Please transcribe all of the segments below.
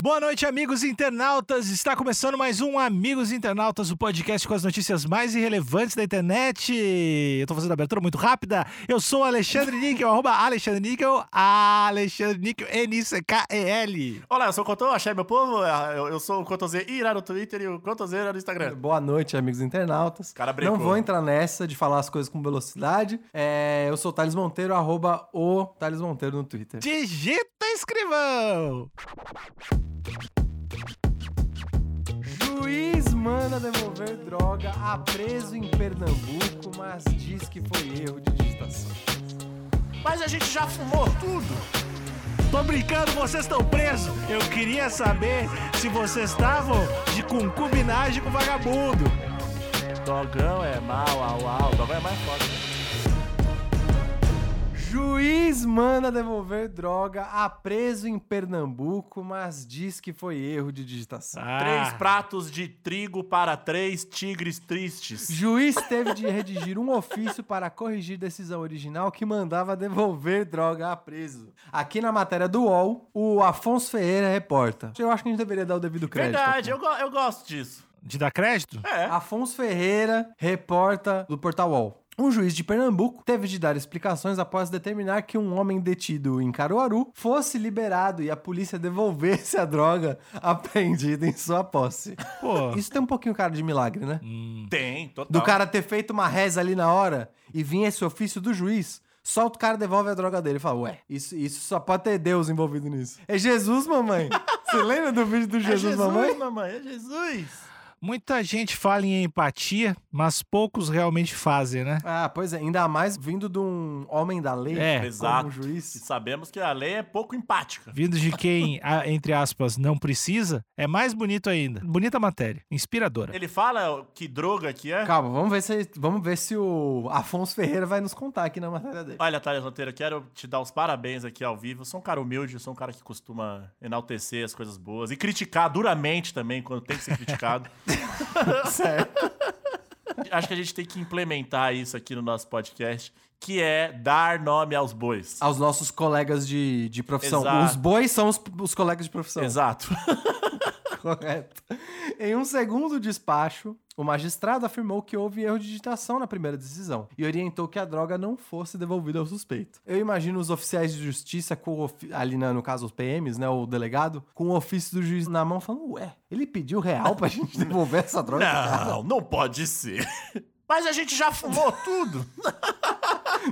Boa noite, amigos internautas. Está começando mais um Amigos Internautas, o podcast com as notícias mais irrelevantes da internet. Eu tô fazendo a abertura muito rápida. Eu sou o Alexandre Níquel, arroba Alexandre Níquel, Alexandre Níquel, N-I-C-K-E-L. Olá, eu sou o Cotô, achei meu povo. Eu, eu sou o Cotôzê Irá no Twitter e o Cotôzê Irá no Instagram. Boa noite, amigos internautas. Cara brincou. Não vou entrar nessa de falar as coisas com velocidade. É, eu sou o Thales Monteiro, arroba o Thales Monteiro no Twitter. Digita escrivão! Juiz manda devolver droga a preso em Pernambuco, mas diz que foi erro de digitação. Mas a gente já fumou tudo. Tô brincando, vocês estão presos. Eu queria saber se vocês estavam de concubinagem com vagabundo. Dogão é mal, au, au. Dogão é mais foda. Juiz manda devolver droga a preso em Pernambuco, mas diz que foi erro de digitação. Ah. Três pratos de trigo para três tigres tristes. Juiz teve de redigir um ofício para corrigir decisão original que mandava devolver droga a preso. Aqui na matéria do UOL, o Afonso Ferreira reporta. Eu acho que a gente deveria dar o devido crédito. Verdade, eu, go- eu gosto disso. De dar crédito? É. Afonso Ferreira reporta do portal UOL. Um juiz de Pernambuco teve de dar explicações após determinar que um homem detido em Caruaru fosse liberado e a polícia devolvesse a droga apreendida em sua posse. Pô. Isso tem um pouquinho cara de milagre, né? Tem, total. Do cara ter feito uma reza ali na hora e vir esse ofício do juiz. Só o cara devolve a droga dele fala, ué, isso, isso só pode ter Deus envolvido nisso. É Jesus, mamãe. Você lembra do vídeo do É Jesus, mamãe? mamãe, é Jesus. Muita gente fala em empatia, mas poucos realmente fazem, né? Ah, pois é, ainda mais vindo de um homem da lei É, como Exato. E juiz. sabemos que a lei é pouco empática. Vindo de quem, a- entre aspas, não precisa, é mais bonito ainda. Bonita matéria, inspiradora. Ele fala que droga que é. Calma, vamos ver, se, vamos ver se o Afonso Ferreira vai nos contar aqui na matéria dele. Olha, Thales Monteiro, eu quero te dar os parabéns aqui ao vivo. Eu sou um cara humilde, eu sou um cara que costuma enaltecer as coisas boas e criticar duramente também quando tem que ser criticado. Certo. Acho que a gente tem que implementar isso aqui no nosso podcast, que é dar nome aos bois. Aos nossos colegas de, de profissão. Exato. Os bois são os, os colegas de profissão. Exato. Correto. Em um segundo despacho, o magistrado afirmou que houve erro de digitação na primeira decisão e orientou que a droga não fosse devolvida ao suspeito. Eu imagino os oficiais de justiça, com ali na- no caso os PMs, né, o delegado, com o ofício do juiz na mão, falando: Ué, ele pediu real pra gente devolver essa droga? pro cara?" Não, não pode ser. Mas a gente já fumou tudo.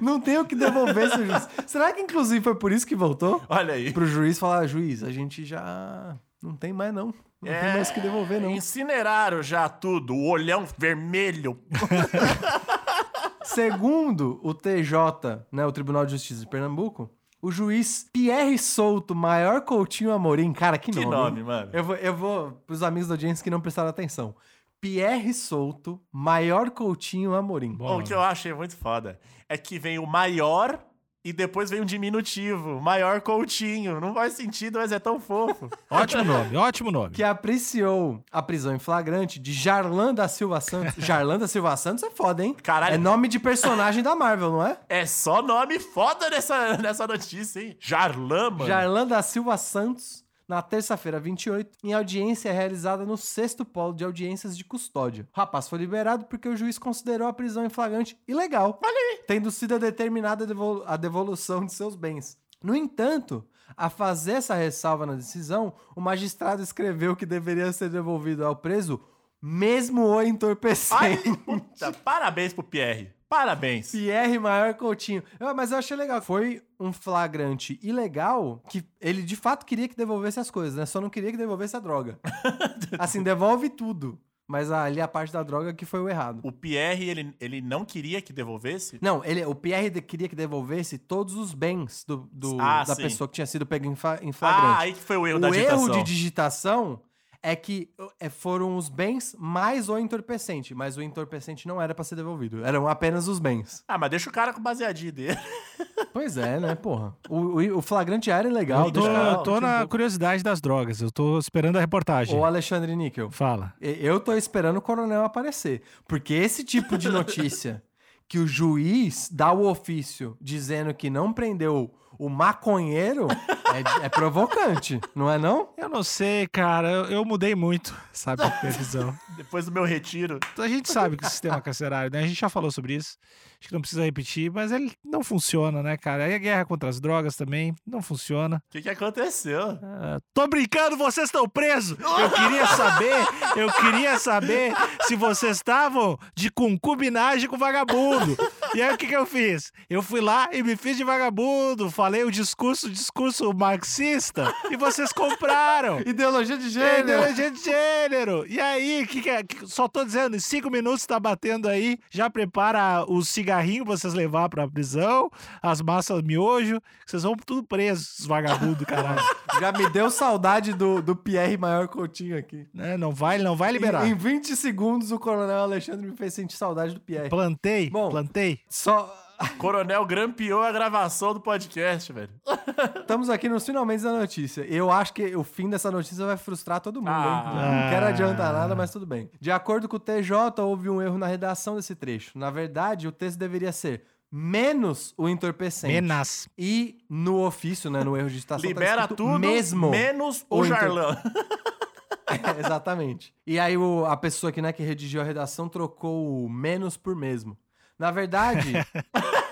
Não tem o que devolver, seu juiz. Será que inclusive foi por isso que voltou? Olha aí. Pro juiz falar: Juiz, a gente já. Não tem mais, não. Não tem mais o que devolver, não. Incineraram já tudo. O olhão vermelho. Segundo o TJ, né, o Tribunal de Justiça de Pernambuco, o juiz Pierre Souto, maior Coutinho Amorim, cara, que Que nome. nome, hein? mano. Eu vou, eu vou pros amigos da audiência que não prestaram atenção. Pierre Souto, maior Coutinho Amorim. Bom. O que eu achei muito foda é que vem o maior e depois vem um diminutivo. Maior Coutinho. Não faz sentido, mas é tão fofo. Ótimo nome, ótimo nome. Que apreciou a prisão em flagrante de Jarlan da Silva Santos. Jarlan da Silva Santos é foda, hein? Caralho. É nome de personagem da Marvel, não é? É só nome foda nessa, nessa notícia, hein? Jarlan, mano. Jarlan da Silva Santos, na terça-feira 28, em audiência realizada no sexto polo de audiências de custódia. O rapaz foi liberado porque o juiz considerou a prisão em flagrante ilegal, tendo sido determinada a devolução de seus bens. No entanto, a fazer essa ressalva na decisão, o magistrado escreveu que deveria ser devolvido ao preso mesmo o Ai, entorpecendo. puta, parabéns pro Pierre. Parabéns. Pierre Maior Coutinho. Eu- mas eu achei legal. Foi um flagrante ilegal que ele de fato queria que devolvesse as coisas, né? Só não queria que devolvesse a droga. assim, devolve tudo. Mas ali a parte da droga que foi o errado. O Pierre, ele, ele não queria que devolvesse? Não, ele, o Pierre queria que devolvesse todos os bens do, do- Ah, da sim. pessoa que tinha sido pega em, fa- em Ah, flagrante. aí que foi o erro o da erro digitação. de digitação é que é, foram os bens mais o entorpecente, mas o entorpecente não era pra ser devolvido, eram apenas os bens. Ah, mas deixa o cara com o baseadinho dele. Pois é, né, porra. O, o, o flagrante era legal. Eu tô, deixa eu- tô na pouco. curiosidade das drogas, eu tô esperando a reportagem. Ô, Alexandre Níquel, Fala. e- eu tô esperando o coronel aparecer. Porque esse tipo de notícia que o juiz dá o ofício dizendo que não prendeu o maconheiro é, é provocante, não é não? Eu não sei, cara. Eu, eu mudei muito, sabe, a previsão. Depois do meu retiro. A gente sabe que o sistema carcerário, né? A gente já falou sobre isso. Acho que não precisa repetir, mas ele não funciona, né, cara? E a guerra contra as drogas também não funciona. O que, que aconteceu? Ah, tô brincando, vocês estão presos! Eu queria saber, eu queria saber se vocês estavam de concubinagem com vagabundo. E aí o que, que eu fiz? Eu fui lá e me fiz de vagabundo, falei o discurso, discurso marxista, e vocês compraram. Ideologia de gênero. Ideologia de gênero. E aí, que que é? Só tô dizendo, em cinco minutos tá batendo aí. Já prepara o cigarrinho pra vocês levar pra prisão, as massas miojo. Vocês vão tudo presos, os vagabundos, caralho. Já me deu saudade do, do Pierre Maior Coutinho aqui. Né? Não vai, não vai liberar. Em, em 20 segundos, o Coronel Alexandre me fez sentir saudade do Pierre. Plantei, Bom. plantei. Só. Coronel grampeou a gravação do podcast, velho. Estamos aqui nos finalmente da notícia. Eu acho que o fim dessa notícia vai frustrar todo mundo, Ah. hein? Não quero adiantar nada, mas tudo bem. De acordo com o TJ, houve um erro na redação desse trecho. Na verdade, o texto deveria ser menos o entorpecente. Menas. E no ofício, né, no erro de digitação, tá Libera escrito tudo, mesmo. menos o Jarlão. É, exatamente. E aí o- a pessoa que, né, que redigiu a redação trocou o menos por mesmo. Na verdade,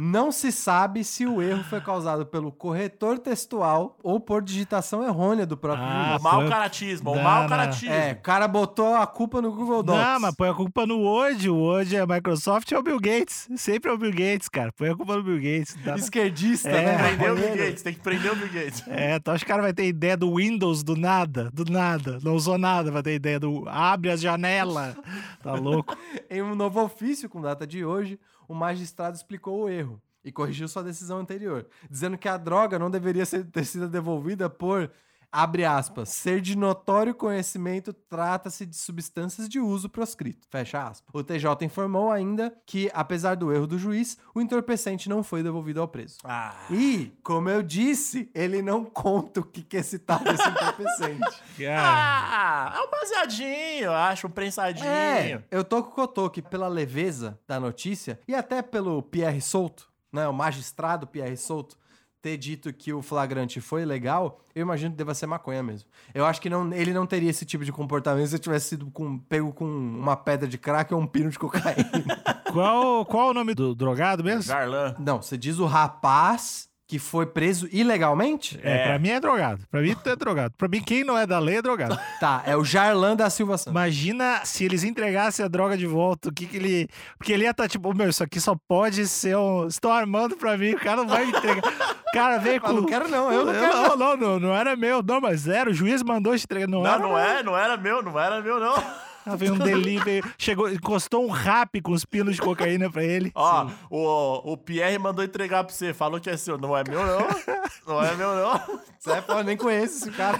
não se sabe se o erro foi causado pelo corretor textual ou por digitação errônea do próprio Ah. O mau foi- caratismo, o mau não. caratismo. É, o cara botou a culpa no Google Docs. Não, mas põe a culpa no Word. O Word é a Microsoft é o Bill Gates. Sempre é o Bill Gates, cara. Põe a culpa no Bill Gates. Dá- Esquerdista, É. né? Prendeu o Bill. Gates, tem que prender o Bill Gates. É, tu acha que o cara vai ter ideia do Windows do nada? Do nada. Não usou nada, vai ter ideia do abre as janelas. Tá louco? Em um novo ofício com data de hoje, o magistrado explicou o erro e corrigiu sua decisão anterior, dizendo que a droga não deveria ser, ter sido devolvida por, abre aspas, ser de notório conhecimento trata-se de substâncias de uso proscrito, fecha aspas. O TJ informou ainda que, apesar do erro do juiz, o entorpecente não foi devolvido ao preso. Ah, E, como eu disse, ele não conta o que que é citado esse entorpecente. Ah, é um baseadinho, eu acho, um prensadinho. É, eu tô com o que pela leveza da notícia e até pelo Pierre Souto, né, o magistrado Pierre Souto, ter dito que o flagrante foi legal, eu imagino que deva ser maconha mesmo. Eu acho que não, ele não teria esse tipo de comportamento se tivesse sido com- pego com uma pedra de crack ou um pino de cocaína. qual, qual o nome do drogado mesmo? Jarlan. não, você diz o rapaz que foi preso ilegalmente? É, É. pra mim é drogado. Pra mim tu é drogado. Pra mim, quem não é da lei é drogado. Tá, é o Jarlan da Silva Santos. Imagina se eles entregassem a droga de volta, o que que ele... Porque ele ia estar tipo, meu, isso aqui só pode ser um... Estão armando pra mim, o cara não vai entregar. O cara veio com... Ah, não quero não, eu não quero não, não, não, não era meu, não, mas era, o juiz mandou te entregar, não, Não, era. não é, não era meu, não era meu, não. Ah, veio um delivery, chegou, encostou um rap com os pinos de cocaína pra ele. Ó, o, o Pierre mandou entregar pra você, falou que é seu. Não é meu, não. Não é meu, não. Sai fora, nem conheço esse cara.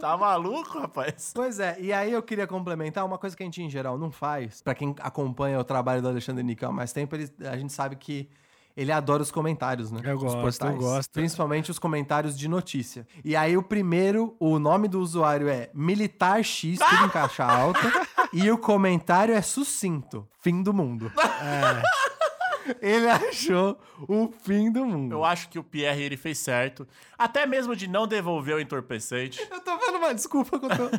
Tá maluco, rapaz? Pois é, e aí eu queria complementar uma coisa que a gente em geral não faz. Pra quem acompanha o trabalho do Alexandre Níquel há mais tempo, ele- a gente sabe que ele adora os comentários, né? Eu Os gosto, portais. eu gosto. Principalmente os comentários de notícia. E aí o primeiro, o nome do usuário é Militar X, tudo em caixa alta. e o comentário é sucinto. Fim do mundo. Ele achou o fim do mundo. Eu acho que o Pierre ele fez certo. Até mesmo de não devolver o entorpecente. Eu tô vendo mais, desculpa que eu tô,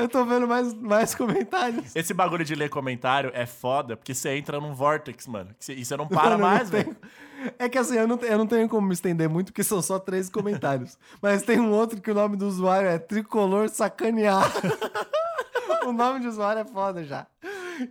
eu tô vendo mais, mais comentários. Esse bagulho de ler comentário é foda, porque você entra num vortex, mano. E você não para Mano, mais, velho. É que assim, eu não, eu não tenho como me estender muito, porque são só três comentários. Mas tem um outro que o nome do usuário é Tricolor Sacanear. o nome de usuário é foda já.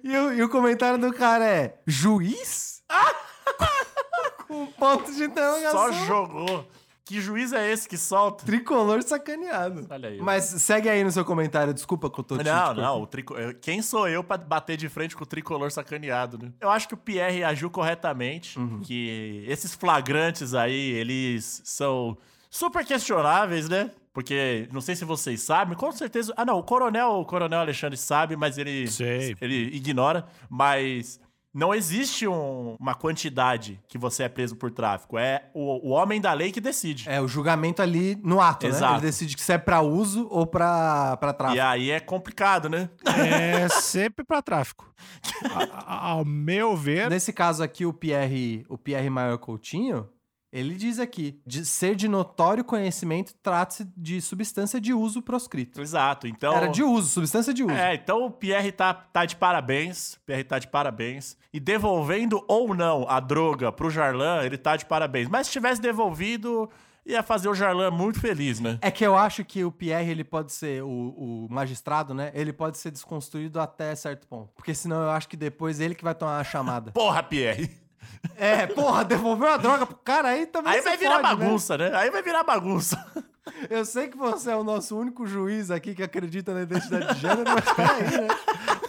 E o, e o comentário do cara é Juiz? Com ponto de interrogação. Só jogou. Que juiz é esse que solta? Tricolor sacaneado. Olha aí. Mas segue aí no seu comentário, desculpa que eu tô te- Não, não. O trico... Quem sou eu pra bater de frente com o tricolor sacaneado, né? Eu acho que o Pierre agiu corretamente. Uhum. Que esses flagrantes aí, eles são super questionáveis, né? Porque não sei se vocês sabem, com certeza. Ah, não, o coronel, o coronel Alexandre sabe, mas ele Sei. ele ignora, mas não existe um- uma quantidade que você é preso por tráfico. É o, o homem da lei que decide. É, o julgamento ali no ato, né? Exato. Ele decide que se é pra uso ou pra, pra E tráfico. aí é complicado, né? É sempre pra tráfico. A- a- ao meu ver, Nesse caso aqui, o Pierre, o Pierre Maior Coutinho, ele diz aqui, de ser de notório conhecimento, trata-se de substância de uso proscrito. Exato. Então. Era de uso, substância de uso. É, então o Pierre tá, tá de parabéns. O Pierre tá de parabéns. E devolvendo ou não a droga pro Jarlan, ele tá de parabéns. Mas se tivesse devolvido, ia fazer o Jarlan muito feliz, né? É que eu acho que o Pierre, ele pode ser, o, o magistrado, né? Ele pode ser desconstruído até certo ponto. Porque senão eu acho que depois ele que vai tomar a chamada. Porra, Pierre. É, porra, devolveu a droga pro cara aí também Aí vai virar fode, né? bagunça, né? Aí vai virar bagunça. Eu sei que você é o nosso único juiz aqui que acredita na identidade de gênero, mas peraí, né?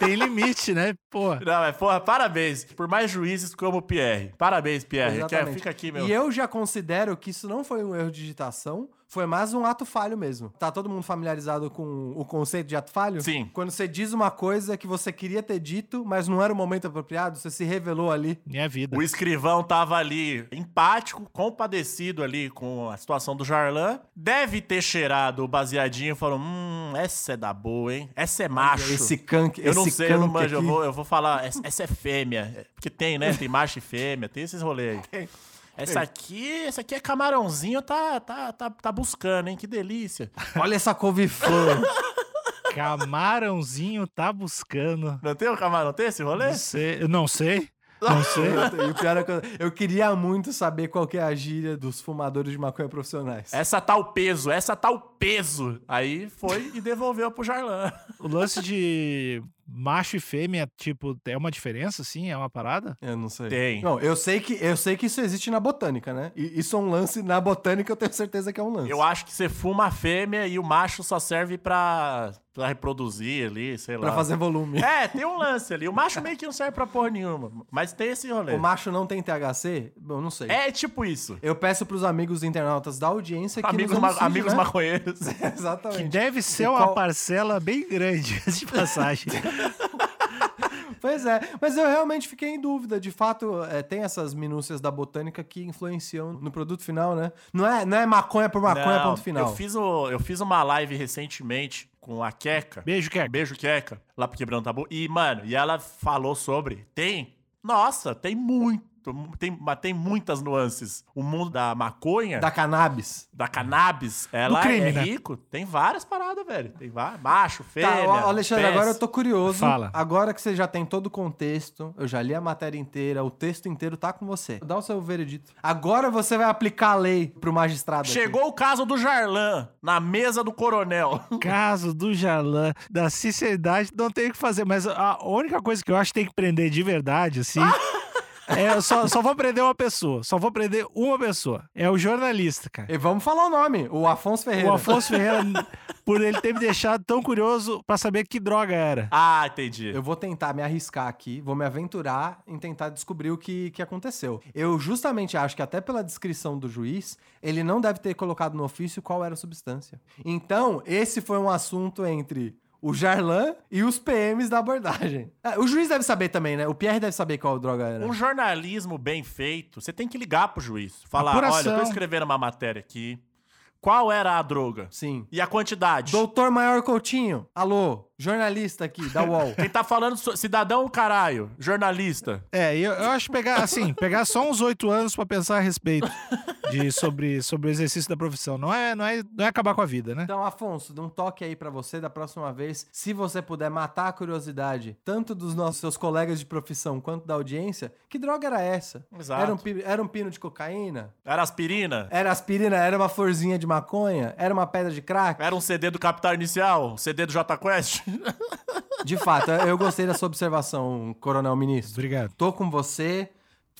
Tem limite, né? Pô. Não, mas porra, parabéns. Por mais juízes como o Pierre. Parabéns, Pierre. Quer, Exatamente. fica aqui, meu. E eu já considero que isso não foi um erro de digitação, foi mais um ato falho mesmo. Tá todo mundo familiarizado com o conceito de ato falho? Sim. Quando você diz uma coisa que você queria ter dito, mas não era o momento apropriado, você se revelou ali. Minha vida. O escrivão tava ali empático, compadecido ali com a situação do Jarlan. Deve ter cheirado o baseadinho e falou: Hum, essa é da boa, hein? Essa é macho. Esse canque, eu não esse sei, eu não manjo. Eu vou, eu vou falar, essa, essa é fêmea. Porque tem, né? Tem macho e fêmea, tem esses rolês aí. Essa aqui, essa aqui é camarãozinho, tá, tá, tá, tá buscando, hein? Que delícia. Olha essa couve-flor. Camarãozinho tá buscando. Não tem o camarão? Tem esse rolê? Não sei. Eu não sei. Não sei. e o pior é que eu, eu queria muito saber qual que é a gíria dos fumadores de maconha profissionais. Essa tá o peso, essa tá o peso. Aí foi e devolveu pro Jarlan. O lance de macho e fêmea, tipo, é uma diferença, assim? É uma parada? Eu não sei. Tem. Não, eu sei que eu sei que isso existe na botânica, né? E isso é um lance na botânica, eu tenho certeza que é um lance. Eu acho que você fuma a fêmea e o macho só serve pra, pra reproduzir ali, sei lá. Pra fazer volume. É, tem um lance ali. O macho meio que não serve pra porra nenhuma. Mas tem esse rolê. O macho não tem THC? Eu não sei. É tipo isso. Eu peço pros amigos internautas da audiência que Amigos, ma- amigos né? maconheiros. Que Exatamente. deve ser E uma qual- parcela bem grande de passagem. Pois é, mas eu realmente fiquei em dúvida. De fato, é, tem essas minúcias da botânica que influenciam no produto final, né? Não é, não é maconha por maconha, Não, ponto final. Eu fiz, o, eu fiz uma live recentemente com a Queca. Beijo, Kek. Beijo, Queca, lá pro Quebrando Tabu. E, mano, e ela falou sobre. Tem. Nossa, tem muito. Tem, tem muitas nuances. O mundo da maconha, Da da, cannabis. cannabis, ela crime, é né? rico. Tem várias paradas, velho. Tem várias. Macho, fêmea. Tá, ó, Alexandre, pés. agora eu tô curioso. Fala. Agora que você já tem todo o contexto, eu já li a matéria inteira, o texto inteiro tá com você. Dá o seu veredito. Agora você vai aplicar a lei pro magistrado. aqui. Chegou o caso do Jarlan na mesa do coronel. Caso do Jalan, da sinceridade, não tem o que fazer. Mas a única coisa que eu acho que tem que prender de verdade, assim. é, eu só, só vou prender uma pessoa. Só vou prender uma pessoa. É o jornalista, cara. E vamos falar o nome, o Afonso Ferreira. O Afonso Ferreira, por ele ter me deixado tão curioso pra saber que droga era. Ah, entendi. Eu vou tentar me arriscar aqui, vou me aventurar em tentar descobrir o que, que aconteceu. Eu justamente acho que até pela descrição do juiz, ele não deve ter colocado no ofício qual era a substância. Então, esse foi um assunto entre o Jarlan e os PMs da abordagem. Ah, o juiz deve saber também, né? O Pierre deve saber qual droga era. Um jornalismo bem feito, você tem que ligar pro juiz. Falar, olha, Apuração. eu tô escrevendo uma matéria aqui. Qual era a droga? Sim. E a quantidade? Doutor Maior Coutinho, alô, jornalista aqui da UOL. Quem tá falando, cidadão, caralho, jornalista. É, eu, eu acho pegar, assim, pegar só uns oito anos pra pensar a respeito de, sobre, sobre o exercício da profissão. Não é, não, é, não é acabar com a vida, né? Então, Afonso, dá um toque aí pra você da próxima vez. Se você puder matar a curiosidade, tanto dos nossos seus colegas de profissão quanto da audiência, que droga era essa? Exato. Era um, era um pino de cocaína? Era aspirina? Era aspirina? Era uma florzinha de maconha? Era uma pedra de crack? Era um CD do Capital Inicial? Um CD do J Quest? De fato, eu gostei da sua observação, Coronel Ministro. Obrigado. Tô com você.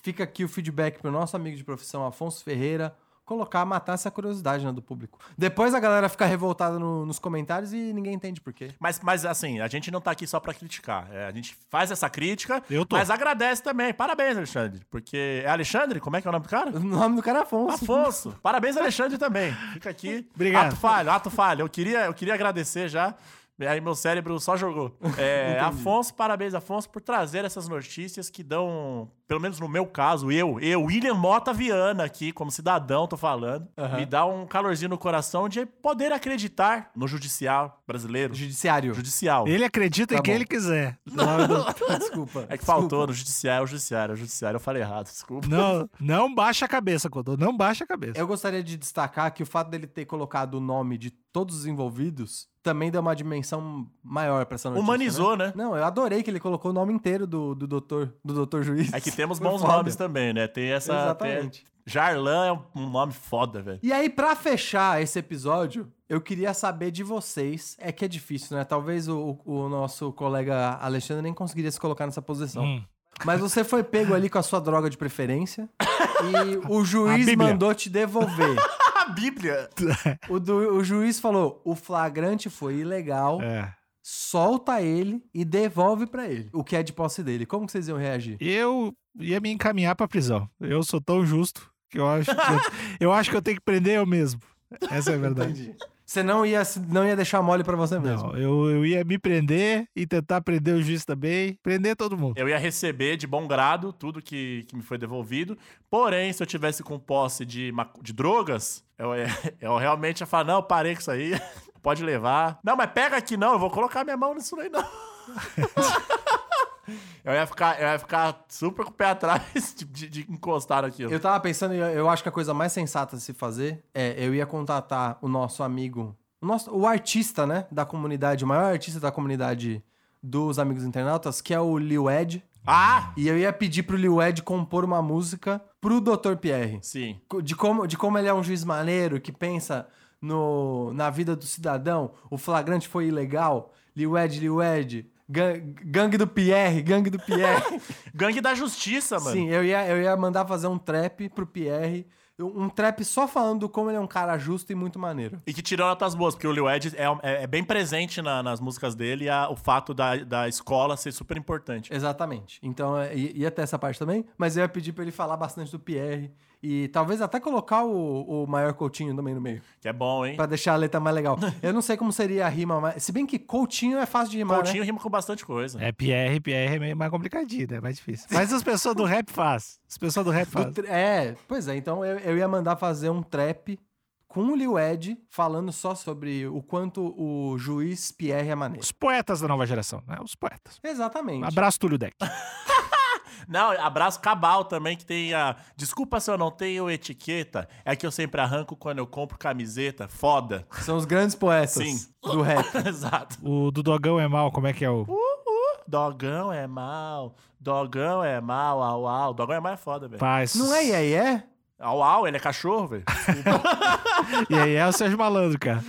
Fica aqui o feedback pro nosso amigo de profissão, Afonso Ferreira, colocar, matar essa curiosidade né, do público. Depois a galera fica revoltada no- nos comentários e ninguém entende por quê. Mas, mas assim, a gente não tá aqui só pra criticar. É, a gente faz essa crítica, Eu tô. mas agradece também. Parabéns, Alexandre. Porque. É Alexandre? Como é que é o nome do cara? O nome do cara é Afonso. Afonso. Parabéns, Alexandre, também. Fica aqui. Obrigado. Ato falho, ato falho. Eu queria, eu queria agradecer já. Aí meu cérebro só jogou. É. Afonso, parabéns, Afonso, por trazer essas notícias que dão, pelo menos no meu caso, eu, eu, William Mota Viana aqui, como cidadão, tô falando, Aham. me dá um calorzinho no coração de poder acreditar no judicial brasileiro. Judiciário. Judicial. Ele acredita Tá em quem bom. ele quiser. Desculpa. É que faltou no judiciário, o judiciário, o judiciário, eu falei errado, desculpa. Não, não baixa a cabeça, Codô. Não baixa a cabeça. Eu gostaria de destacar que o fato dele ter colocado o nome de todos os envolvidos também deu uma dimensão maior pra essa notícia. Humanizou, né? Não, eu adorei que ele colocou o nome inteiro do, do doutor, do doutor juiz. É que temos bons foda. nomes também, né? Tem essa. Exatamente. tem- Jarlan é um- nome foda, velho. E aí, pra fechar esse episódio, eu queria saber de vocês. É que é difícil, né? Talvez o, o nosso colega Alexandre nem conseguiria se colocar nessa posição. Hum. Mas você foi pego ali com a sua droga de preferência e o juiz mandou te devolver. A Bíblia! O, du- o juiz falou: o flagrante foi ilegal, É. solta ele e devolve pra ele o que é de posse dele. Como que vocês iam reagir? Eu ia me encaminhar pra prisão. Eu sou tão justo que eu acho que eu, eu acho que eu tenho que prender eu mesmo. Essa é a verdade. Você não ia, não ia deixar mole pra você mesmo. Não, eu, eu ia me prender e tentar prender o juiz também. Prender todo mundo. Eu ia receber de bom grado tudo que, que me foi devolvido. Porém, se eu tivesse com posse de, de drogas, eu, ia- eu realmente ia falar: não, parei com isso aí, pode levar. Não, mas pega aqui não, eu vou colocar minha mão nisso aí não. eu, ia ficar, eu ia ficar super com o pé atrás de, de- de encostar naquilo. Eu tava pensando, eu, acho que a coisa mais sensata a se fazer é eu ia contatar o nosso amigo, o, nosso, o artista, né, da comunidade, o maior artista da comunidade dos Amigos Internautas, que é o Lil Ed. Ah! E eu ia pedir pro Lil Ed compor uma música pro Dr. Pierre. Sim. De como, de como ele é um juiz maneiro que pensa no, na vida do cidadão. O flagrante foi ilegal. Lil Ed, Lil Ed. Gan- Gangue do Pierre, gangue do Pierre. Gangue da Justiça, mano. Sim, eu ia, eu ia mandar fazer um trap pro Pierre. Um trap só falando como ele é um cara justo e muito maneiro. E que tirou notas boas, porque o Lil Ed é, é- é bem presente na- nas músicas dele a- o fato da, da escola ser super importante. Exatamente. Então é, ia ter essa parte também, mas eu ia pedir pra ele falar bastante do Pierre. E talvez até colocar o, o maior Coutinho também no meio. Que é bom, hein? Pra deixar a letra mais legal. Eu não sei como seria a rima, mas. Se bem que Coutinho é fácil de rimar. Coutinho Né? rima com bastante coisa. É PR, PR é meio mais complicadinho, né? Mais difícil. Mas as pessoas do rap faz. As pessoas do rap faz. É, pois é. Então eu, eu ia mandar fazer um trap com o Lil Ed falando só sobre o quanto o juiz Pierre é maneiro. Os poetas da nova geração, né? Os poetas. Exatamente. Abraço, Túlio Deck. Não, abraço Cabal também, que tem a. Desculpa se eu não tenho etiqueta, é que eu sempre arranco quando eu compro camiseta. Foda. São os grandes poetas Sim. do rap. Exato. O do Dogão é mal, como é que é o. Dogão é mal. Dogão é mal, au au. Dogão é mal é foda, velho. Paz. Não é e aí é? Au au, ele é cachorro, velho. E aí é o Sérgio Malandro, cara.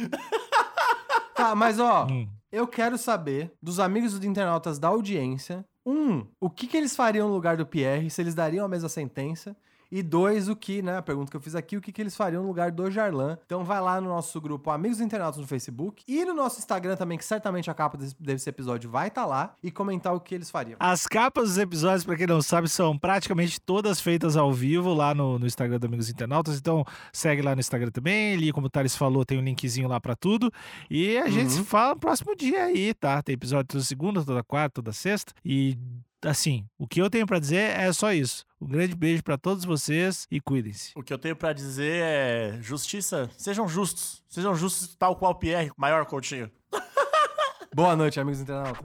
Tá, mas ó, Hum. eu quero saber dos amigos dos internautas da audiência. Um, o que, que eles fariam no lugar do Pierre, se eles dariam a mesma sentença. E dois, o que, né? A pergunta que eu fiz aqui, o que, que eles fariam no lugar do Jarlan. Então vai lá no nosso grupo Amigos Internautas no Facebook e no nosso Instagram também, que certamente a capa desse, desse episódio vai estar lá, e comentar o que eles fariam. As capas dos episódios, pra quem não sabe, são praticamente todas feitas ao vivo lá no, no Instagram do Amigos Internautas. Então segue lá no Instagram também. Ali, como o Thales falou, tem um linkzinho lá pra tudo. E a gente se fala no próximo dia aí, tá? Tem episódio toda segunda, toda quarta, toda sexta. E assim, o que eu tenho pra dizer é só isso. Um grande beijo pra todos vocês e cuidem-se. O que eu tenho pra dizer é: justiça, sejam justos. Sejam justos, tal qual Pierre, maior Coutinho. Boa noite, amigos internautas.